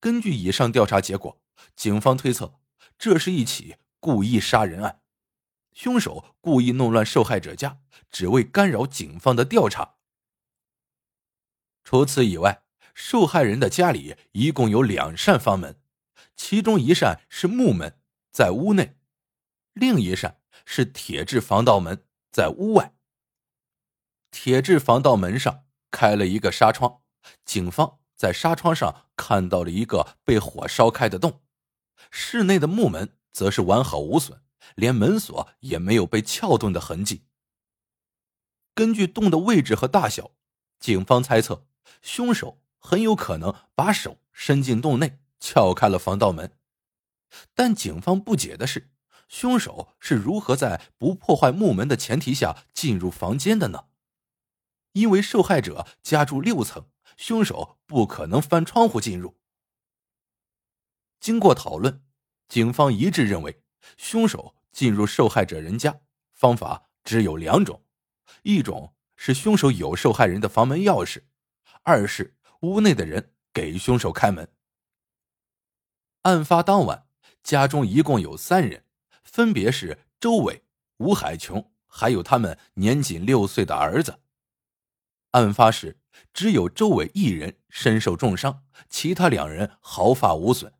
根据以上调查结果，警方推测这是一起故意杀人案，凶手故意弄乱受害者家，只为干扰警方的调查。除此以外，受害人的家里一共有两扇房门，其中一扇是木门，在屋内；另一扇是铁质防盗门，在屋外。铁质防盗门上开了一个纱窗，警方在纱窗上看到了一个被火烧开的洞。室内的木门则是完好无损，连门锁也没有被撬动的痕迹。根据洞的位置和大小，警方猜测凶手很有可能把手伸进洞内撬开了防盗门。但警方不解的是，凶手是如何在不破坏木门的前提下进入房间的呢？因为受害者家住六层，凶手不可能翻窗户进入。经过讨论，警方一致认为，凶手进入受害者人家方法只有两种：一种是凶手有受害人的房门钥匙，二是屋内的人给凶手开门。案发当晚，家中一共有三人，分别是周伟、吴海琼，还有他们年仅六岁的儿子。案发时，只有周伟一人身受重伤，其他两人毫发无损。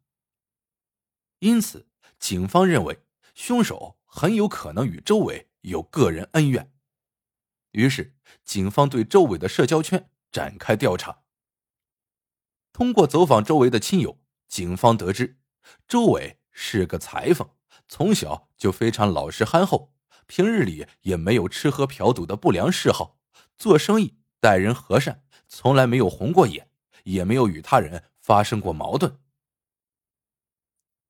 因此，警方认为凶手很有可能与周伟有个人恩怨。于是，警方对周伟的社交圈展开调查。通过走访周围的亲友，警方得知，周伟是个裁缝，从小就非常老实憨厚，平日里也没有吃喝嫖赌的不良嗜好，做生意。待人和善，从来没有红过眼，也没有与他人发生过矛盾。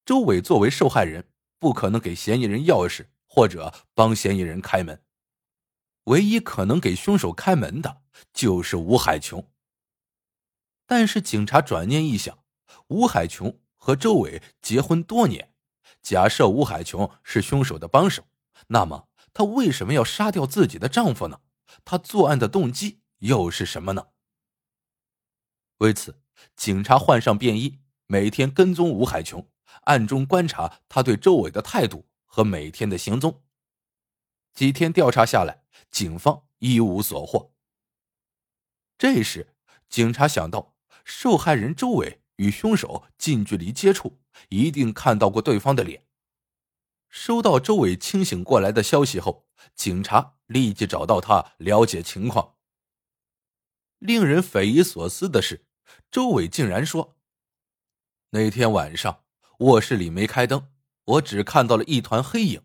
周伟作为受害人，不可能给嫌疑人钥匙或者帮嫌疑人开门，唯一可能给凶手开门的就是吴海琼。但是警察转念一想，吴海琼和周伟结婚多年，假设吴海琼是凶手的帮手，那么她为什么要杀掉自己的丈夫呢？她作案的动机？又是什么呢？为此，警察换上便衣，每天跟踪吴海琼，暗中观察他对周伟的态度和每天的行踪。几天调查下来，警方一无所获。这时，警察想到，受害人周伟与凶手近距离接触，一定看到过对方的脸。收到周伟清醒过来的消息后，警察立即找到他了解情况。令人匪夷所思的是，周伟竟然说：“那天晚上卧室里没开灯，我只看到了一团黑影。”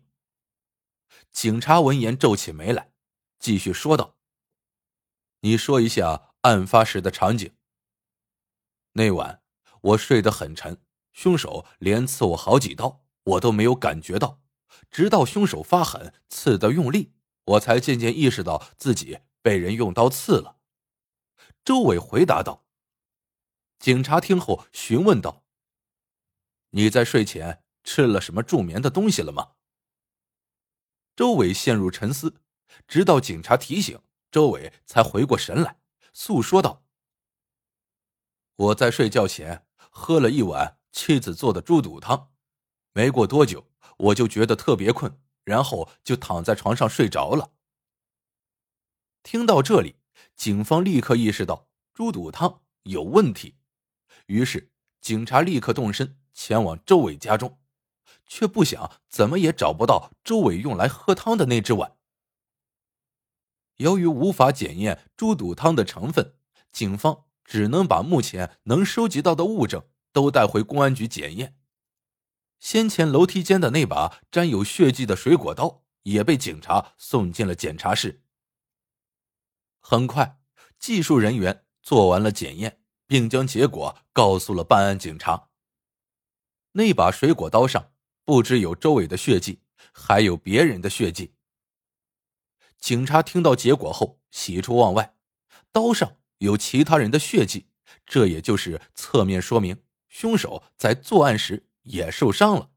警察闻言皱起眉来，继续说道：“你说一下案发时的场景。”那晚我睡得很沉，凶手连刺我好几刀，我都没有感觉到，直到凶手发狠刺得用力，我才渐渐意识到自己被人用刀刺了。周伟回答道：“警察听后询问道：‘你在睡前吃了什么助眠的东西了吗？’”周伟陷入沉思，直到警察提醒，周伟才回过神来，诉说道：“我在睡觉前喝了一碗妻子做的猪肚汤，没过多久我就觉得特别困，然后就躺在床上睡着了。”听到这里。警方立刻意识到猪肚汤有问题，于是警察立刻动身前往周伟家中，却不想怎么也找不到周伟用来喝汤的那只碗。由于无法检验猪肚汤的成分，警方只能把目前能收集到的物证都带回公安局检验。先前楼梯间的那把沾有血迹的水果刀也被警察送进了检查室。很快，技术人员做完了检验，并将结果告诉了办案警察。那把水果刀上不只有周伟的血迹，还有别人的血迹。警察听到结果后喜出望外，刀上有其他人的血迹，这也就是侧面说明凶手在作案时也受伤了。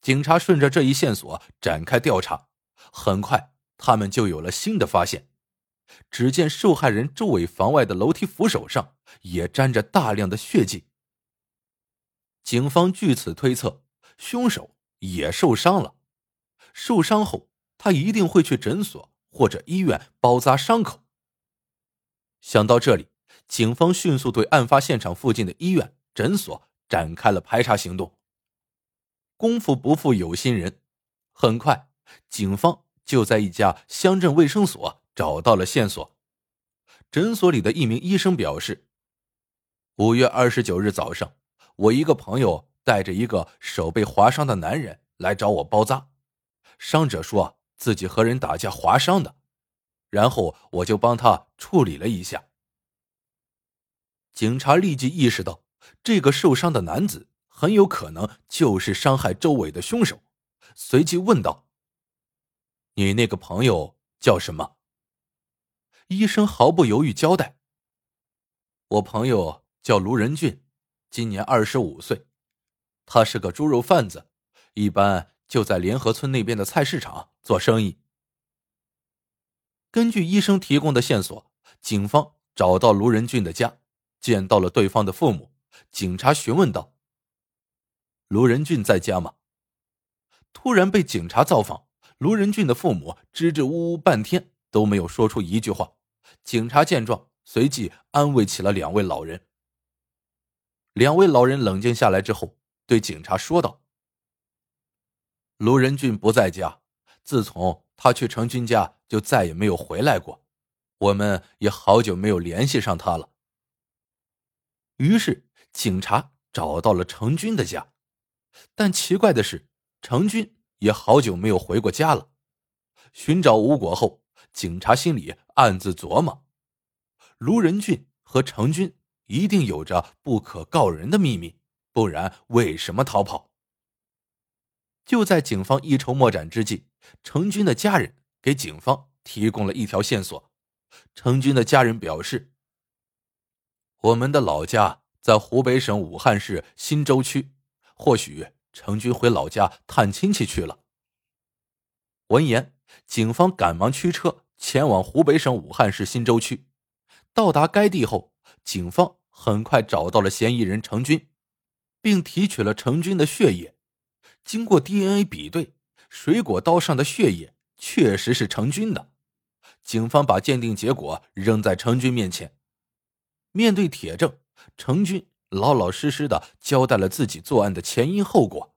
警察顺着这一线索展开调查，很快他们就有了新的发现。只见受害人周伟房外的楼梯扶手上也沾着大量的血迹，警方据此推测，凶手也受伤了。受伤后，他一定会去诊所或者医院包扎伤口。想到这里，警方迅速对案发现场附近的医院、诊所展开了排查行动。功夫不负有心人，很快，警方就在一家乡镇卫生所找到了线索。诊所里的一名医生表示，五月二十九日早上，我一个朋友带着一个手被划伤的男人来找我包扎。伤者说自己和人打架划伤的，然后我就帮他处理了一下。警察立即意识到，这个受伤的男子很有可能就是伤害周伟的凶手，随即问道：“你那个朋友叫什么？”医生毫不犹豫交代：“我朋友叫卢仁俊，今年二十五岁，他是个猪肉贩子，一般。”就在联合村那边的菜市场做生意。根据医生提供的线索，警方找到卢仁俊的家，见到了对方的父母。警察询问道：“卢仁俊在家吗？”突然被警察造访，卢仁俊的父母支支吾吾半天都没有说出一句话。警察见状，随即安慰起了两位老人。两位老人冷静下来之后，对警察说道。卢仁俊不在家，自从他去程军家就再也没有回来过，我们也好久没有联系上他了。于是警察找到了程军的家，但奇怪的是，程军也好久没有回过家了。寻找无果后，警察心里暗自琢磨：卢仁俊和程军一定有着不可告人的秘密，不然为什么逃跑？就在警方一筹莫展之际，程军的家人给警方提供了一条线索。程军的家人表示：“我们的老家在湖北省武汉市新洲区，或许程军回老家探亲戚去了。”闻言，警方赶忙驱车前往湖北省武汉市新洲区。到达该地后，警方很快找到了嫌疑人程军，并提取了程军的血液。经过 DNA 比对，水果刀上的血液确实是程军的。警方把鉴定结果扔在程军面前，面对铁证，程军老老实实的交代了自己作案的前因后果。